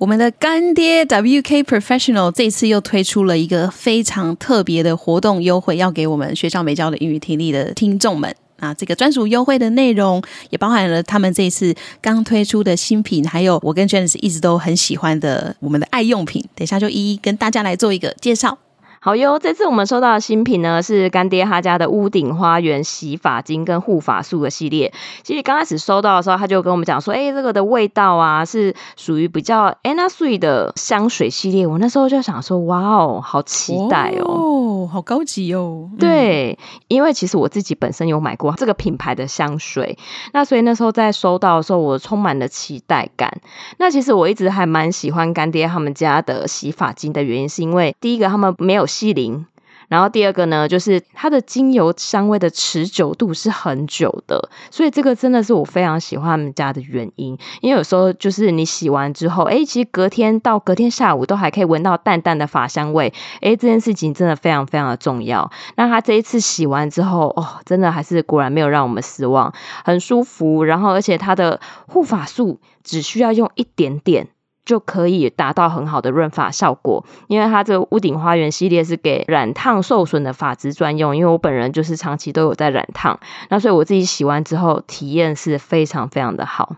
我们的干爹 WK Professional 这次又推出了一个非常特别的活动优惠，要给我们学校没教的英语听力的听众们。啊，这个专属优惠的内容也包含了他们这次刚推出的新品，还有我跟 j a n e 一直都很喜欢的我们的爱用品。等一下就一一跟大家来做一个介绍。好哟，这次我们收到的新品呢，是干爹他家的屋顶花园洗发精跟护发素的系列。其实刚开始收到的时候，他就跟我们讲说，哎、欸，这个的味道啊，是属于比较 Anna Sui 的香水系列。我那时候就想说，哇哦，好期待哦，哦好高级哦。对，因为其实我自己本身有买过这个品牌的香水，那所以那时候在收到的时候，我充满了期待感。那其实我一直还蛮喜欢干爹他们家的洗发精的原因，是因为第一个他们没有西林，然后第二个呢，就是它的精油香味的持久度是很久的，所以这个真的是我非常喜欢他们家的原因。因为有时候就是你洗完之后，诶，其实隔天到隔天下午都还可以闻到淡淡的发香味，诶，这件事情真的非常非常的重要。那他这一次洗完之后，哦，真的还是果然没有让我们失望，很舒服。然后而且它的护发素只需要用一点点。就可以达到很好的润发效果，因为它这个屋顶花园系列是给染烫受损的发质专用。因为我本人就是长期都有在染烫，那所以我自己洗完之后体验是非常非常的好。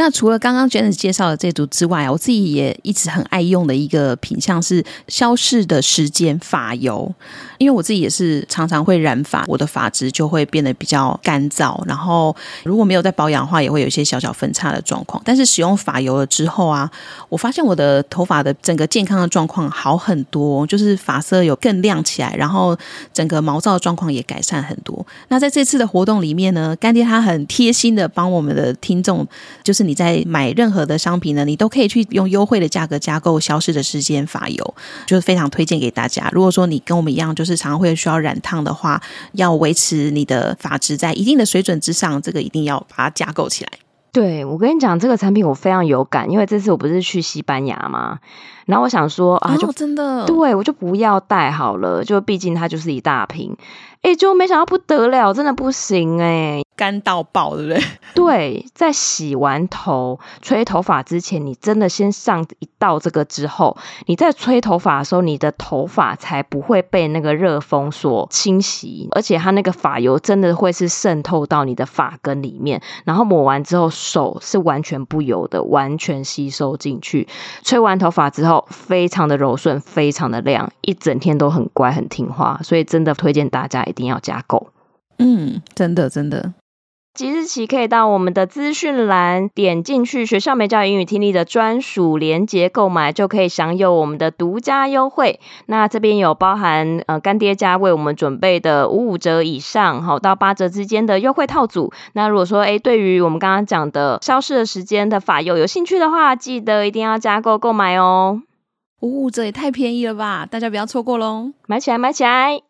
那除了刚刚 j a n e 介绍的这组之外，我自己也一直很爱用的一个品项是消逝的时间发油。因为我自己也是常常会染发，我的发质就会变得比较干燥，然后如果没有在保养的话，也会有一些小小分叉的状况。但是使用发油了之后啊，我发现我的头发的整个健康的状况好很多，就是发色有更亮起来，然后整个毛躁的状况也改善很多。那在这次的活动里面呢，干爹他很贴心的帮我们的听众，就是你在买任何的商品呢，你都可以去用优惠的价格加购消失的时间发油，就是非常推荐给大家。如果说你跟我们一样，就是常常会需要染烫的话，要维持你的发质在一定的水准之上，这个一定要把它加购起来。对，我跟你讲，这个产品我非常有感，因为这次我不是去西班牙嘛？然后我想说啊，就、哦、真的，对，我就不要带好了，就毕竟它就是一大瓶。哎，就没想到不得了，真的不行哎，干到爆，对不对？对，在洗完头、吹头发之前，你真的先上一道这个之后，你在吹头发的时候，你的头发才不会被那个热风所侵袭，而且它那个发油真的会是渗透到你的发根里面，然后抹完之后，手是完全不油的，完全吸收进去。吹完头发之后，非常的柔顺，非常的亮，一整天都很乖很听话，所以真的推荐大家。一定要加购，嗯，真的真的，即日起可以到我们的资讯栏点进去，学校没教英语听力的专属链接购买，就可以享有我们的独家优惠。那这边有包含呃干爹家为我们准备的五五折以上，好到八折之间的优惠套组。那如果说哎，对于我们刚刚讲的消失的时间的发油有兴趣的话，记得一定要加购购买哦。五五折也太便宜了吧，大家不要错过喽，买起来买起来。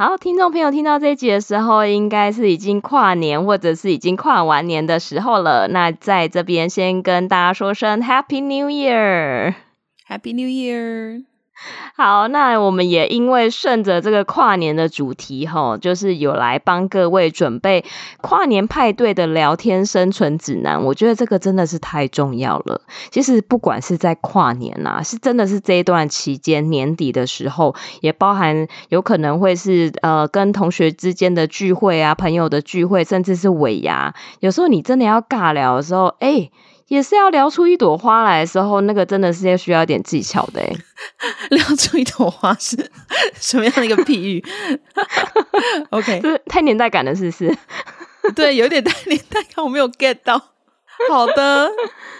好，听众朋友听到这一集的时候，应该是已经跨年或者是已经跨完年的时候了。那在这边先跟大家说声 Happy New Year，Happy New Year。好，那我们也因为顺着这个跨年的主题，吼，就是有来帮各位准备跨年派对的聊天生存指南。我觉得这个真的是太重要了。其实不管是在跨年呐，是真的是这一段期间年底的时候，也包含有可能会是呃跟同学之间的聚会啊，朋友的聚会，甚至是尾牙。有时候你真的要尬聊的时候，哎、也是要聊出一朵花来的时候，那个真的是要需要一点技巧的。聊出一朵花是 什么样的一个譬喻？OK，就是太年代感了，是不是？对，有点太年代感，我没有 get 到。好的，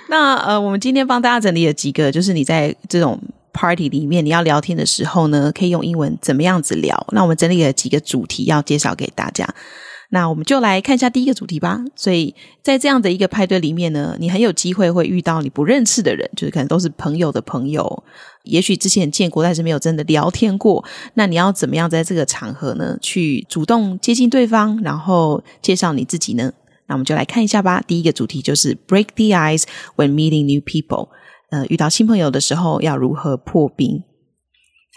那呃，我们今天帮大家整理了几个，就是你在这种 party 里面你要聊天的时候呢，可以用英文怎么样子聊？那我们整理了几个主题要介绍给大家。那我们就来看一下第一个主题吧。所以在这样的一个派对里面呢，你很有机会会遇到你不认识的人，就是可能都是朋友的朋友，也许之前见过，但是没有真的聊天过。那你要怎么样在这个场合呢，去主动接近对方，然后介绍你自己呢？那我们就来看一下吧。第一个主题就是 break the ice when meeting new people。呃，遇到新朋友的时候要如何破冰？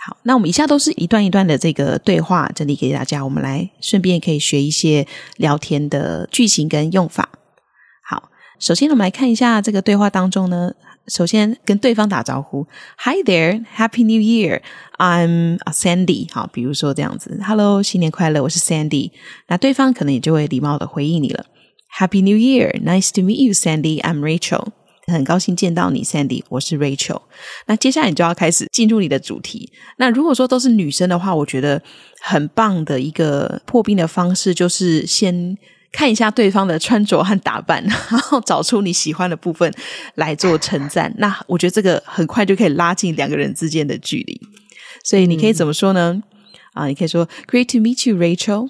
好，那我们以下都是一段一段的这个对话整理给大家，我们来顺便可以学一些聊天的句型跟用法。好，首先我们来看一下这个对话当中呢，首先跟对方打招呼，Hi there, Happy New Year, I'm Sandy。好，比如说这样子，Hello，新年快乐，我是 Sandy。那对方可能也就会礼貌的回应你了，Happy New Year, nice to meet you, Sandy, I'm Rachel。很高兴见到你，Sandy。我是 Rachel。那接下来你就要开始进入你的主题。那如果说都是女生的话，我觉得很棒的一个破冰的方式，就是先看一下对方的穿着和打扮，然后找出你喜欢的部分来做称赞。那我觉得这个很快就可以拉近两个人之间的距离。所以你可以怎么说呢？嗯、啊，你可以说 Great to meet you, Rachel。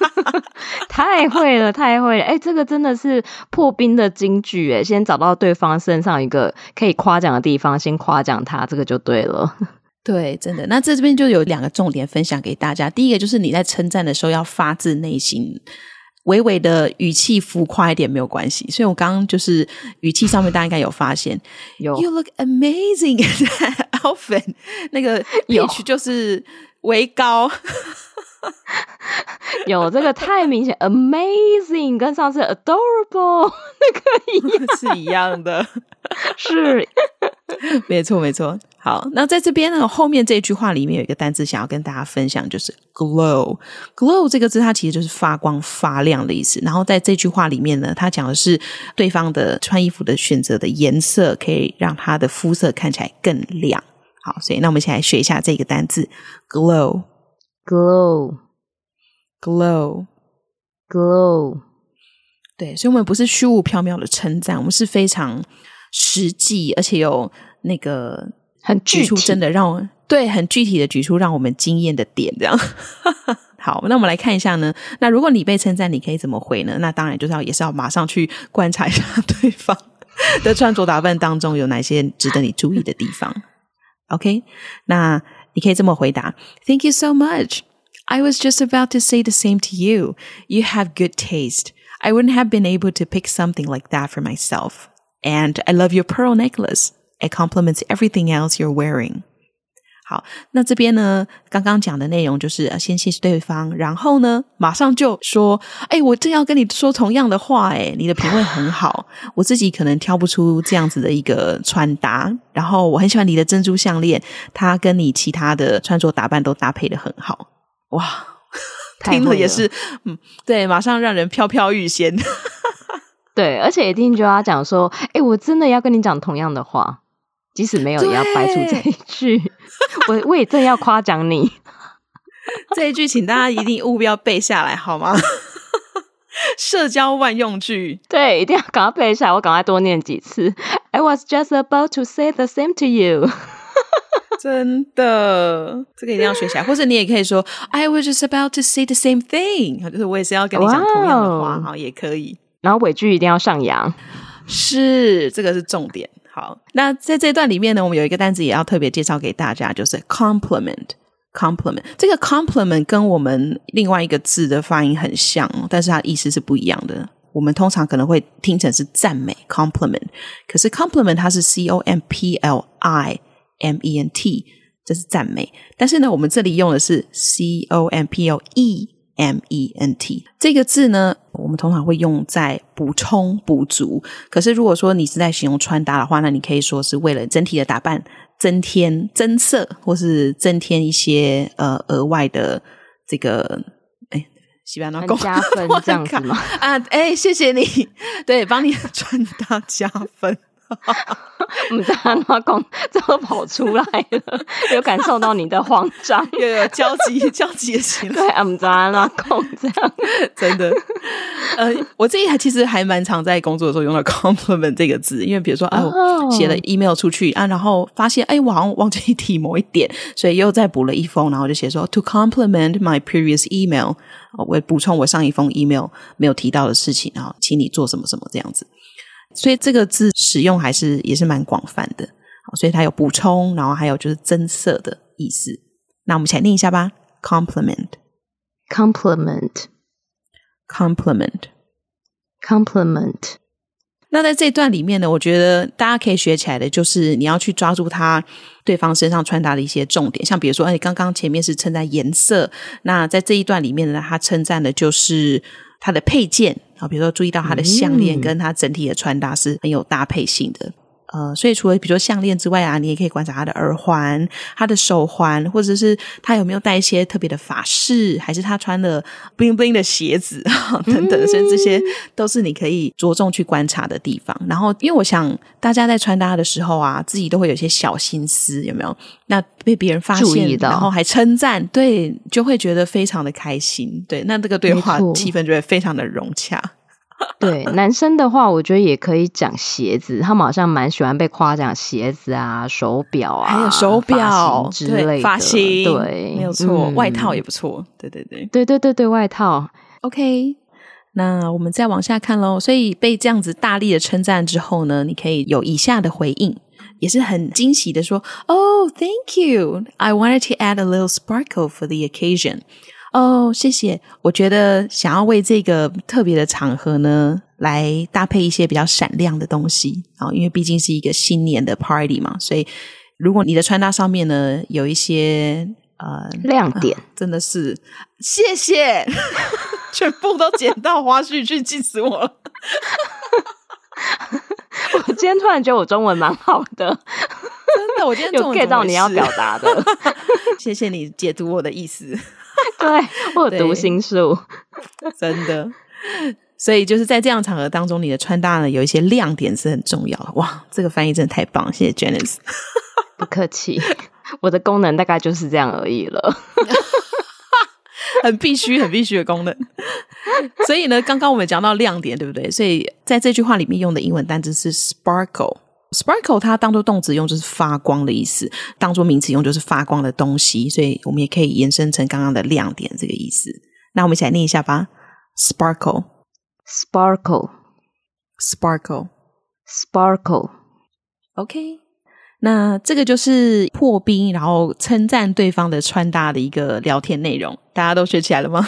太会了，太会了！哎，这个真的是破冰的金句哎，先找到对方身上一个可以夸奖的地方，先夸奖他，这个就对了。对，真的。那这这边就有两个重点分享给大家。第一个就是你在称赞的时候要发自内心，微微的语气浮夸一点没有关系。所以我刚刚就是语气上面大家应该有发现，有 You look amazing in that outfit，那个 pitch 就是微高。有这个太明显，amazing 跟上次 adorable 那个一样 是一样的，是没错没错。好，那在这边呢，后面这句话里面有一个单字想要跟大家分享，就是 glow。glow 这个字它其实就是发光发亮的意思。然后在这句话里面呢，它讲的是对方的穿衣服的选择的颜色可以让他的肤色看起来更亮。好，所以那我们一起来学一下这个单字 glow。Glow glow glow，对，所以我们不是虚无缥缈的称赞，我们是非常实际，而且有那个很具出真的让我对很具体的举出让我们惊艳的点，这样。好，那我们来看一下呢。那如果你被称赞，你可以怎么回呢？那当然就是要也是要马上去观察一下 对方的穿着打扮当中有哪些值得你注意的地方。OK，那。你可以这么回答：Thank you so much. I was just about to say the same to you. You have good taste. I wouldn't have been able to pick something like that for myself. And I love your pearl necklace. It complements everything else you're wearing. 好，那这边呢，刚刚讲的内容就是先谢谢对方，然后呢，马上就说，哎，我正要跟你说同样的话，哎，你的品味很好，我自己可能挑不出这样子的一个穿搭，然后我很喜欢你的珍珠项链，它跟你其他的穿着打扮都搭配的很好，哇，听了也是，嗯，对，马上让人飘飘欲仙，对，而且一定就要讲说，哎，我真的要跟你讲同样的话。即使没有，也要掰出这一句。我我也正要夸奖你 这一句，请大家一定务必要背下来，好吗？社交万用句，对，一定要赶快背下来。我赶快多念几次。I was just about to say the same to you。真的，这个一定要学起来。或者你也可以说，I was just about to say the same thing，就是我也是要跟你讲同样的话，好，也可以。然后尾句一定要上扬，是，这个是重点。好，那在这段里面呢，我们有一个单词也要特别介绍给大家，就是 compliment。compliment 这个 compliment 跟我们另外一个字的发音很像，但是它意思是不一样的。我们通常可能会听成是赞美 compliment，可是 compliment 它是 c o m p l i m e n t，这是赞美。但是呢，我们这里用的是 c o m p l e。M E N T 这个字呢，我们通常会用在补充、补足。可是如果说你是在形容穿搭的话，那你可以说是为了整体的打扮增添增色，或是增添一些呃额外的这个哎，西班牙加分 这样子吗？啊，哎，谢谢你，对，帮你的穿搭加分。我们在阿妈公都跑出来了，有感受到你的慌张，有有焦急 焦急的心。对，我们在阿妈公这样，真的。呃，我自己还其实还蛮常在工作的时候用到 compliment 这个字，因为比如说啊，我写了 email 出去啊，然后发现哎，我好像忘记提某一点，所以又再补了一封，然后就写说 to compliment my previous email，我补充我上一封 email 没有提到的事情，然后请你做什么什么这样子。所以这个字使用还是也是蛮广泛的，好，所以它有补充，然后还有就是增色的意思。那我们一起来念一下吧，compliment，compliment，compliment。那在这段里面呢，我觉得大家可以学起来的就是你要去抓住他对方身上穿搭的一些重点，像比如说，哎，刚刚前面是称赞颜色，那在这一段里面呢，他称赞的就是他的配件。啊，比如说注意到它的项链跟它整体的穿搭是很有搭配性的。呃，所以除了比如说项链之外啊，你也可以观察他的耳环、他的手环，或者是他有没有戴一些特别的法式，还是他穿的 bling bling 的鞋子等等。所以这些都是你可以着重去观察的地方。然后，因为我想大家在穿搭的时候啊，自己都会有些小心思，有没有？那被别人发现，然后还称赞，对，就会觉得非常的开心。对，那这个对话气氛就会非常的融洽。对男生的话，我觉得也可以讲鞋子，他们好像蛮喜欢被夸奖鞋子啊、手表啊，还有手表之类的发型，对，没有错，嗯、外套也不错，对对对，对对对对，外套。OK，那我们再往下看喽。所以被这样子大力的称赞之后呢，你可以有以下的回应，也是很惊喜的说：“Oh, thank you. I wanted to add a little sparkle for the occasion.” 哦，oh, 谢谢。我觉得想要为这个特别的场合呢，来搭配一些比较闪亮的东西啊，因为毕竟是一个新年的 party 嘛，所以如果你的穿搭上面呢有一些呃亮点，啊，真的是谢谢，全部都捡到花絮去，气死我了。我今天突然觉得我中文蛮好的，真的，我今天中文有 get 到你要表达的，谢谢你解读我的意思。对，我有读心术，真的。所以就是在这样场合当中，你的穿搭呢有一些亮点是很重要的。哇，这个翻译真的太棒了，谢谢 Janice。不客气，我的功能大概就是这样而已了，很必须、很必须的功能。所以呢，刚刚我们讲到亮点，对不对？所以在这句话里面用的英文单字是 sparkle。Sparkle 它当做动词用就是发光的意思，当做名词用就是发光的东西，所以我们也可以延伸成刚刚的亮点这个意思。那我们一起来念一下吧：sparkle，sparkle，sparkle，sparkle。OK，那这个就是破冰，然后称赞对方的穿搭的一个聊天内容，大家都学起来了吗？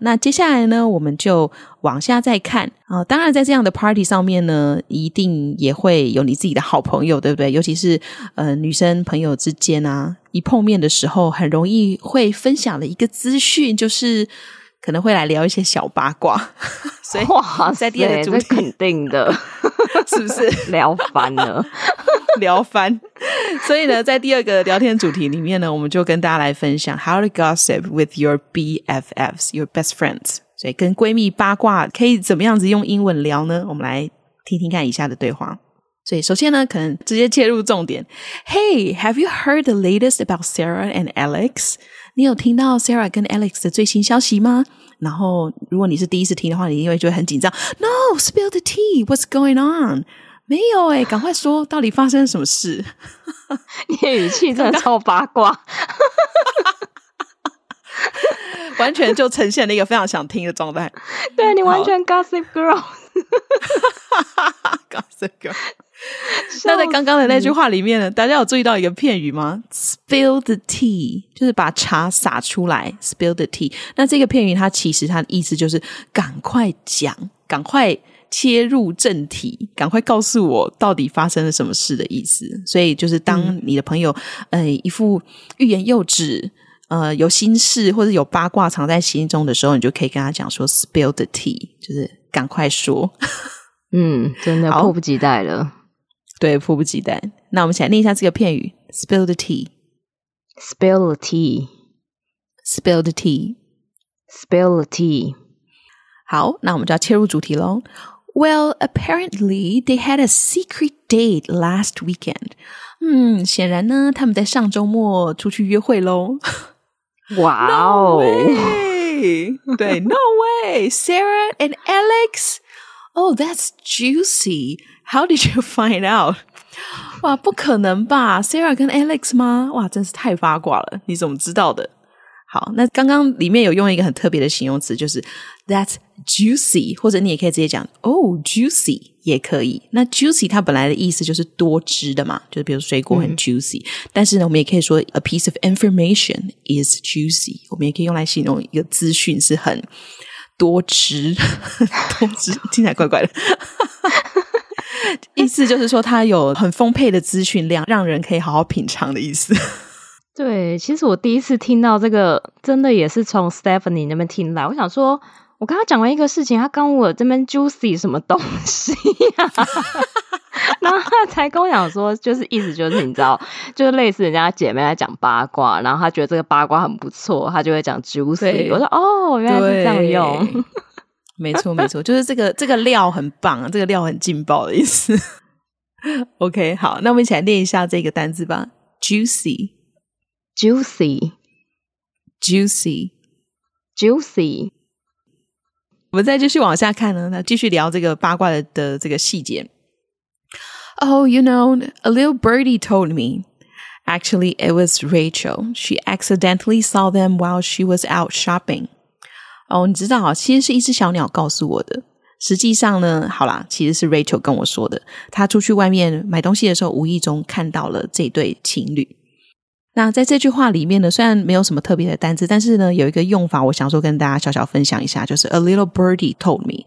那接下来呢，我们就往下再看啊。当然，在这样的 party 上面呢，一定也会有你自己的好朋友，对不对？尤其是呃，女生朋友之间啊，一碰面的时候，很容易会分享的一个资讯，就是可能会来聊一些小八卦。所以哇，在第二个主题肯定的，是不是 聊翻了？聊翻，所以呢，在第二个聊天主题里面呢，我们就跟大家来分享 how to gossip with your BFFs, your best friends。所以跟闺蜜八卦可以怎么样子用英文聊呢？我们来听听看以下的对话。所以首先呢，可能直接切入重点。Hey, have you heard the latest about Sarah and Alex？你有听到 Sarah 跟 Alex 的最新消息吗？然后如果你是第一次听的话，你因为就会很紧张。No, spill the tea. What's going on? 没有哎、欸，赶快说，到底发生了什么事？你的语气真的超八卦，完全就呈现了一个非常想听的状态。对，你完全 Gossip Girl，Gossip Girl。那在刚刚的那句话里面呢，大家有注意到一个片语吗？Spill the tea，就是把茶洒出来。Spill the tea，那这个片语它其实它的意思就是赶快讲，赶快。切入正题，赶快告诉我到底发生了什么事的意思。所以就是当你的朋友，嗯、呃，一副欲言又止，呃，有心事或者有八卦藏在心中的时候，你就可以跟他讲说：“Spill the tea”，就是赶快说。嗯，真的迫不及待了。对，迫不及待。那我们先念一下这个片语：“Spill the tea”，“Spill the tea”，“Spill the tea”，“Spill the tea”。好，那我们就要切入主题喽。 Well, apparently they had a secret date last weekend. 嗯，显然呢，他们在上周末出去约会喽。哇哦 No way! 对，No way! Sarah and Alex? Oh, that's juicy. How did you find out? 哇，不可能吧？Sarah 跟 Alex 吗？哇，真是太八卦了！你怎么知道的？好，那刚刚里面有用一个很特别的形容词，就是 that's juicy，或者你也可以直接讲 oh juicy 也可以。那 juicy 它本来的意思就是多汁的嘛，就是比如水果很 juicy，嗯。但是呢，我们也可以说 a piece of information is juicy，我们也可以用来形容一个资讯是很多汁，多汁听起来怪怪的。意思就是说，它有很丰沛的资讯量，让人可以好好品尝的意思。对，其实我第一次听到这个，真的也是从 Stephanie 那边听来。我想说，我跟他讲完一个事情，他刚问我这边 juicy 什么东西呀、啊？然后他才跟我讲说，就是意思就是你知道，就是类似人家姐妹在讲八卦，然后他觉得这个八卦很不错，他就会讲 juicy。我说哦，原来是这样用。没错，没错，就是这个这个料很棒，这个料很劲爆的意思。 OK，好，那我们一起来练一下这个单字吧。Juicy，juicy，juicy。我们再继续往下看呢，那继续聊这个八卦的的这个细节。Oh, you know, a little birdie told me. Actually, it was Rachel. She accidentally saw them while she was out shopping. 哦，你知道啊，其实是一只小鸟告诉我的。实际上呢，好啦，其实是 Rachel 跟我说的。她出去外面买东西的时候，无意中看到了这对情侣。那在这句话里面呢，虽然没有什么特别的单字，但是呢，有一个用法，我想说跟大家小小分享一下，就是 A little birdie told me。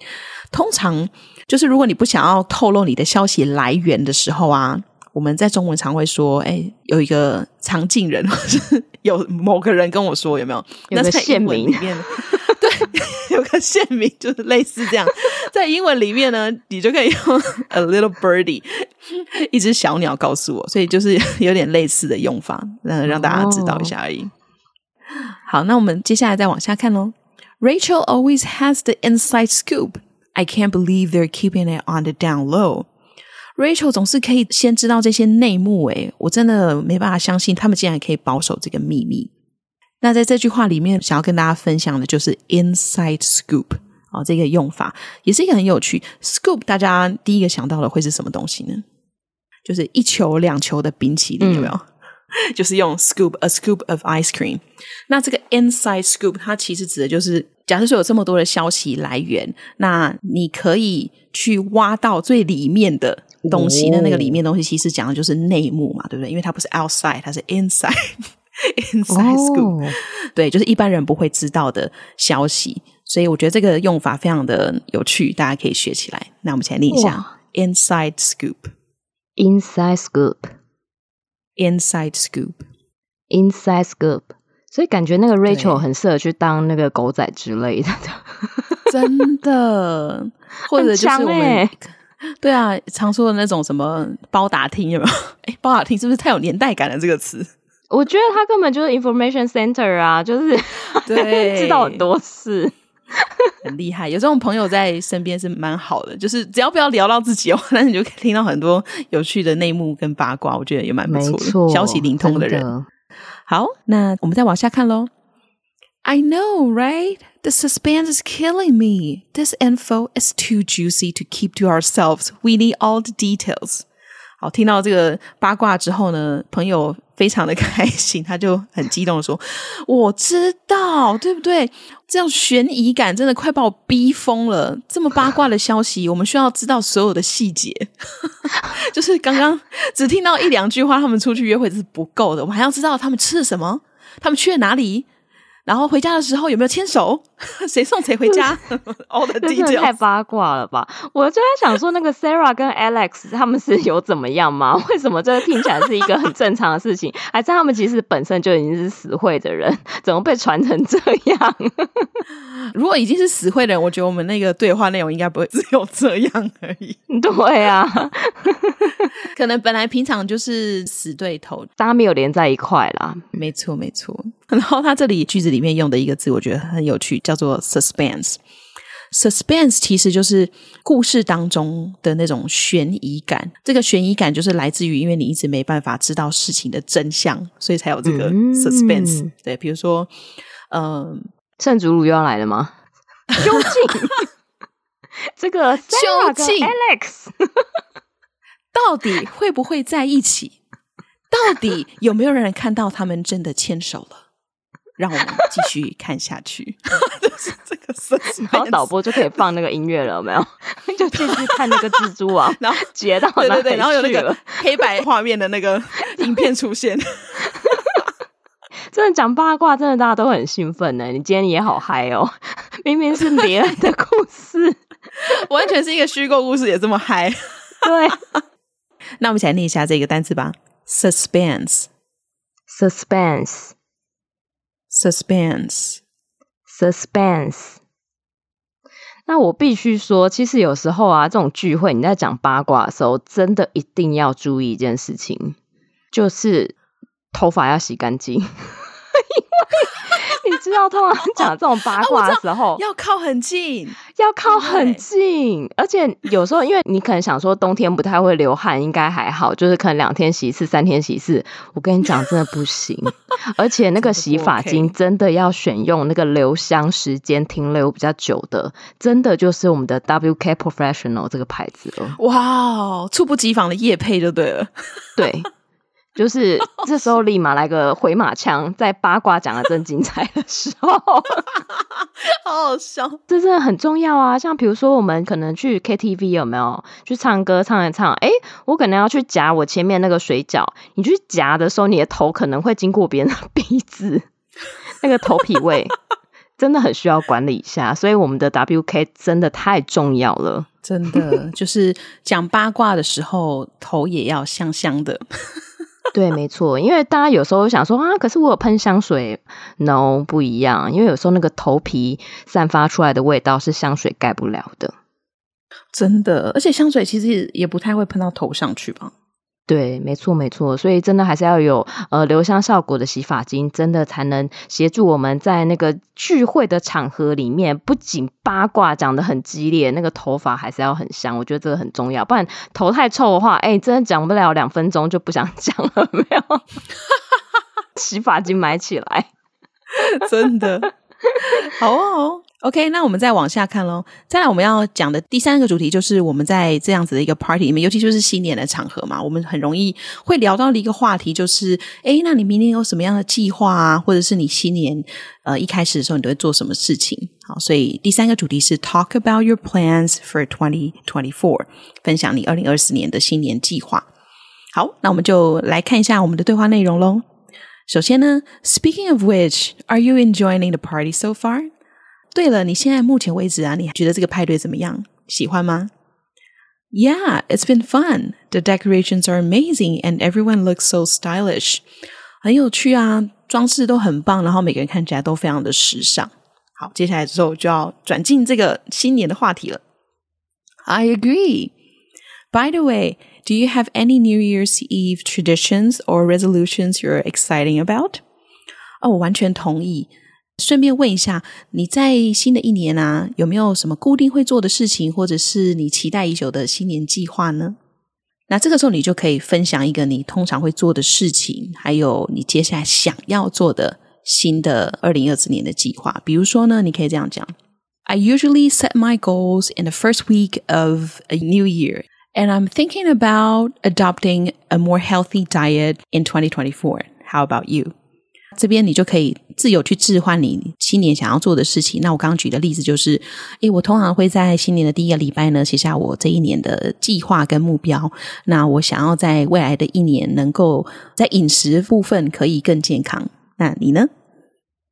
通常就是如果你不想要透露你的消息来源的时候啊，我们在中文常会说，哎，有一个藏镜人，或是有某个人跟我说，有没有？有个县民里面。有个县名就是类似这样，在英文里面呢，你就可以用 a little birdie，一只小鸟告诉我，所以就是有点类似的用法，让让大家知道一下而已。好，那我们接下来再往下看喽。Rachel always has the inside scoop. I can't believe they're keeping it on the down low. Rachel 总是可以先知道这些内幕，诶，我真的没办法相信他们竟然可以保守这个秘密。那在这句话里面，想要跟大家分享的就是 inside scoop 哦，这个用法也是一个很有趣。scoop 大家第一个想到的会是什么东西呢？就是一球两球的冰淇淋，有没有？嗯、就是用 scoop a scoop of ice cream。那这个 inside scoop 它其实指的就是，假设说有这么多的消息来源，那你可以去挖到最里面的东西。那、哦、那个里面的东西其实讲的就是内幕嘛，对不对？因为它不是 outside，它是 inside。Inside scoop，、oh. 对，就是一般人不会知道的消息，所以我觉得这个用法非常的有趣，大家可以学起来。那我们先练一下 inside scoop，inside scoop，inside scoop，inside scoop。所以感觉那个 Rachel 很适合去当那个狗仔之类的，真的，或者就是我们、欸、对啊，常说的那种什么包打听有没有？哎，包打听是不是太有年代感了？这个词。我觉得他根本就是 information center 啊，就是对知道很多事，很厉害。有这种朋友在身边是蛮好的，就是只要不要聊到自己哦，那你就可以听到很多有趣的内幕跟八卦，我觉得也蛮不错的，错消息灵通的人。的好，那我们再往下看喽。I know, right? The suspense is killing me. This info is too juicy to keep to ourselves. We need all the details. 好，听到这个八卦之后呢，朋友非常的 开心，他就很激动的说：“我知道，对不对？这样悬疑感真的快把我逼疯了。这么八卦的消息，我们需要知道所有的细节。就是刚刚只听到一两句话，他们出去约会是不够的，我们还要知道他们吃了什么，他们去了哪里。”然后回家的时候有没有牵手？谁送谁回家？All the details 太八卦了吧！我就在想说，那个 Sarah 跟 Alex 他们是有怎么样吗？为什么这个听起来是一个很正常的事情？还是他们其实本身就已经是死会的人？怎么被传成这样？如果已经是死会的人，我觉得我们那个对话内容应该不会只有这样而已。对啊，可能本来平常就是死对头，大家没有连在一块啦。没错，没错。然后他这里句子里面用的一个字，我觉得很有趣，叫做 suspense。Suspense 其实就是故事当中的那种悬疑感。这个悬疑感就是来自于，因为你一直没办法知道事情的真相，所以才有这个 suspense。嗯、对，比如说，嗯、呃，圣祖鲁又要来了吗？究竟 这个究竟 Alex 到底会不会在一起？到底有没有人看到他们真的牵手了？让我们继续看下去，就是这个设计，然后导播就可以放那个音乐了，有没有？就继续看那个蜘蛛网，然后截到对对对，然后有那个黑白画面的那个 影片出现。真的讲八卦，真的大家都很兴奋呢。你今天也好嗨哦，明明是别人的故事，完全是一个虚构故事，也这么嗨。对，那我们一起来念一下这个单词吧：suspense，suspense。Suspense, suspense。那我必须说，其实有时候啊，这种聚会你在讲八卦的时候，真的一定要注意一件事情，就是头发要洗干净。你知道，通常讲这种八卦的时候，哦、要靠很近，要靠很近。而且有时候，因为你可能想说冬天不太会流汗，应该还好，就是可能两天洗一次，三天洗一次。我跟你讲，真的不行。而且那个洗发精真的要选用那个留香时间停留比较久的，真的就是我们的 WK Professional 这个牌子了。哇，猝不及防的夜配就对了，对。就是 这时候立马来个回马枪，在八卦讲的正精彩的时候，好好笑。这真的很重要啊！像比如说，我们可能去 KTV 有没有去唱歌，唱一唱，哎，我可能要去夹我前面那个水饺。你去夹的时候，你的头可能会经过别人的鼻子，那个头皮味 真的很需要管理一下。所以我们的 WK 真的太重要了，真的就是讲八卦的时候，头也要香香的。对，没错，因为大家有时候想说啊，可是我有喷香水，no，不一样，因为有时候那个头皮散发出来的味道是香水盖不了的，真的，而且香水其实也不太会喷到头上去吧。对，没错，没错，所以真的还是要有呃留香效果的洗发精，真的才能协助我们在那个聚会的场合里面，不仅八卦讲得很激烈，那个头发还是要很香，我觉得这个很重要，不然头太臭的话，哎，真的讲不了两分钟就不想 讲了，没有？洗发精买起来，真的，好啊，好。OK，那我们再往下看喽。再来，我们要讲的第三个主题就是我们在这样子的一个 party 里面，尤其就是新年的场合嘛，我们很容易会聊到的一个话题就是：诶，那你明年有什么样的计划啊？或者是你新年呃一开始的时候，你都会做什么事情？好，所以第三个主题是 Talk about your plans for 2024，分享你二零二四年的新年计划。好，那我们就来看一下我们的对话内容喽。首先呢，Speaking of which，Are you enjoying the party so far？对了，你现在目前为止啊，你觉得这个派对怎么样？喜欢吗？Yeah, it's been fun. The decorations are amazing, and everyone looks so stylish. 很有趣啊，装饰都很棒，然后每个人看起来都非常的时尚。好，接下来之后就要转进这个新年的话题了。I agree. By the way, do you have any New Year's Eve traditions or resolutions you're exciting about? 哦，我完全同意。 顺便问一下，你在新的一年啊，有没有什么固定会做的事情，或者是你期待已久的新年计划呢？那这个时候你就可以分享一个你通常会做的事情，还有你接下来想要做的新的二零二四年的计划。比如说呢，你可以这样讲：I usually set my goals in the first week of a new year, and I'm thinking about adopting a more healthy diet in 2024. How about you? 这边你就可以自由去置换你新年想要做的事情。那我刚刚举的例子就是，诶，我通常会在新年的第一个礼拜呢，写下我这一年的计划跟目标。那我想要在未来的一年能够在饮食部分可以更健康。那你呢？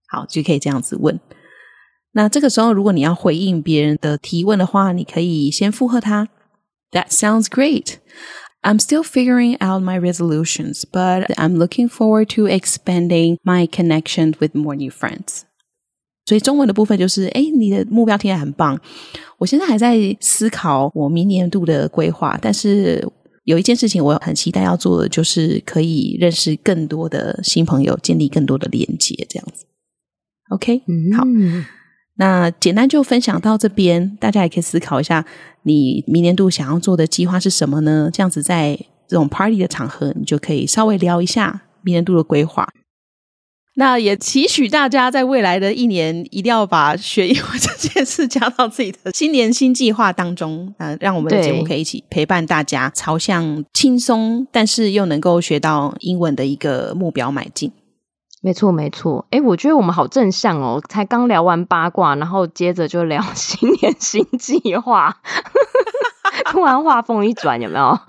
好，就可以这样子问。那这个时候，如果你要回应别人的提问的话，你可以先附和他。That sounds great. I'm still figuring out my resolutions, but I'm looking forward to expanding my connection with more new friends. 所以中文的部分就是，哎，你的目标听起来很棒。我现在还在思考我明年度的规划，但是有一件事情我很期待要做的，就是可以认识更多的新朋友，建立更多的连接，这样子。OK，好。那简单就分享到这边，大家也可以思考一下，你明年度想要做的计划是什么呢？这样子在这种 party 的场合，你就可以稍微聊一下明年度的规划。那也期许大家在未来的一年，一定要把学英文这件事加到自己的新年新计划当中。呃，让我们的节目可以一起陪伴大家，朝向轻松但是又能够学到英文的一个目标迈进。没错，没错。诶，我觉得我们好正向哦，才刚聊完八卦，然后接着就聊 新年新计划，突然话锋一转，有没有？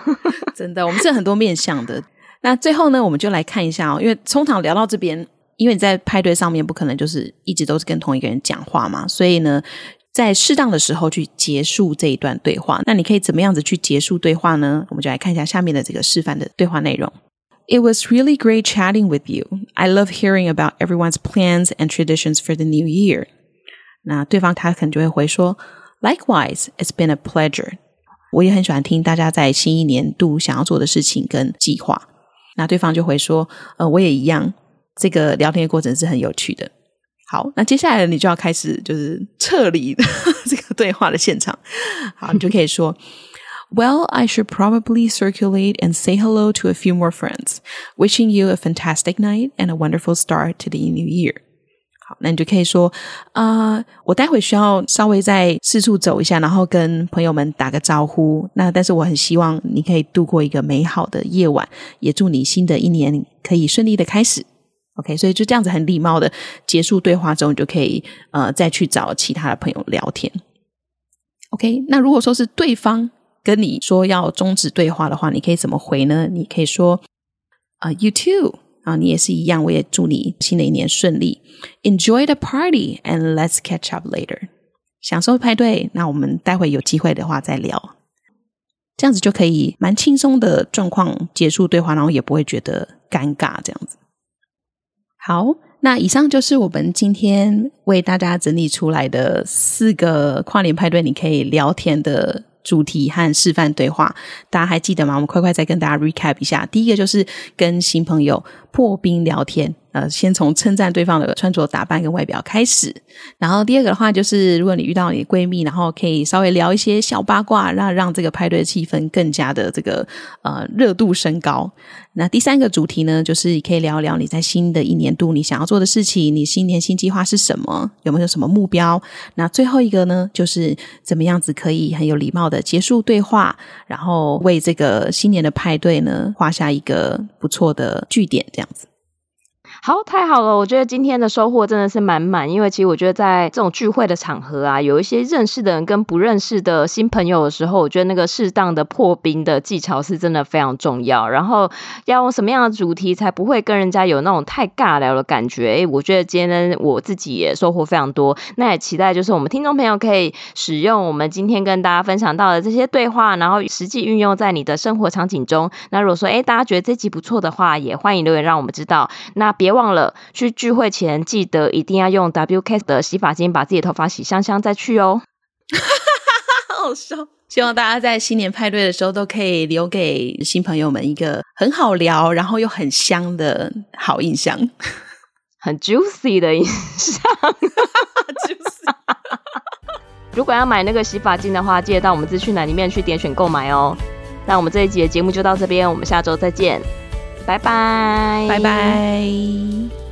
真的，我们是很多面向的。那最后呢，我们就来看一下哦，因为通常聊到这边，因为你在派对上面不可能就是一直都是跟同一个人讲话嘛，所以呢，在适当的时候去结束这一段对话。那你可以怎么样子去结束对话呢？我们就来看一下下面的这个示范的对话内容。It was really great chatting with you. I love hearing about everyone's plans and traditions for the new year. 那对方他可能就会回说，Likewise, it's been a pleasure. 我也很喜欢听大家在新一年度想要做的事情跟计划。那对方就会说，呃，我也一样。这个聊天的过程是很有趣的。好，那接下来你就要开始就是撤离这个对话的现场。好，你就可以说。Well, I should probably circulate and say hello to a few more friends. Wishing you a fantastic night and a wonderful start to the new year. 好，那你就可以说，呃，我待会需要稍微在四处走一下，然后跟朋友们打个招呼。那但是我很希望你可以度过一个美好的夜晚，也祝你新的一年可以顺利的开始。OK，所以就这样子很礼貌的结束对话之后，你就可以呃再去找其他的朋友聊天。OK，那如果说是对方。跟你说要终止对话的话，你可以怎么回呢？你可以说啊、，You too 啊，你也是一样。我也祝你新的一年顺利。Enjoy the party and let's catch up later。享受派对，那我们待会有机会的话再聊。这样子就可以蛮轻松的状况结束对话，然后也不会觉得尴尬。这样子。好，那以上就是我们今天为大家整理出来的四个跨年派对，你可以聊天的。主题和示范对话，大家还记得吗？我们快快再跟大家 recap 一下。第一个就是跟新朋友破冰聊天。呃，先从称赞对方的穿着打扮跟外表开始，然后第二个的话就是，如果你遇到你闺蜜，然后可以稍微聊一些小八卦，让让这个派对的气氛更加的这个呃热度升高。那第三个主题呢，就是可以聊一聊你在新的一年度你想要做的事情，你新年新计划是什么，有没有什么目标？那最后一个呢，就是怎么样子可以很有礼貌的结束对话，然后为这个新年的派对呢画下一个不错的句点，这样子。好，太好了！我觉得今天的收获真的是满满，因为其实我觉得在这种聚会的场合啊，有一些认识的人跟不认识的新朋友的时候，我觉得那个适当的破冰的技巧是真的非常重要。然后要用什么样的主题才不会跟人家有那种太尬聊的感觉？诶，我觉得今天呢，我自己也收获非常多。那也期待就是我们听众朋友可以使用我们今天跟大家分享到的这些对话，然后实际运用在你的生活场景中。那如果说诶大家觉得这集不错的话，也欢迎留言让我们知道。那别。忘了去聚会前，记得一定要用 WK 的洗发精把自己的头发洗香香再去哦。好笑！希望大家在新年派对的时候都可以留给新朋友们一个很好聊，然后又很香的好印象，很 juicy 的印象。juicy。如果要买那个洗发精的话，记得到我们资讯栏里面去点选购买哦。那我们这一集的节目就到这边，我们下周再见。拜拜，拜拜。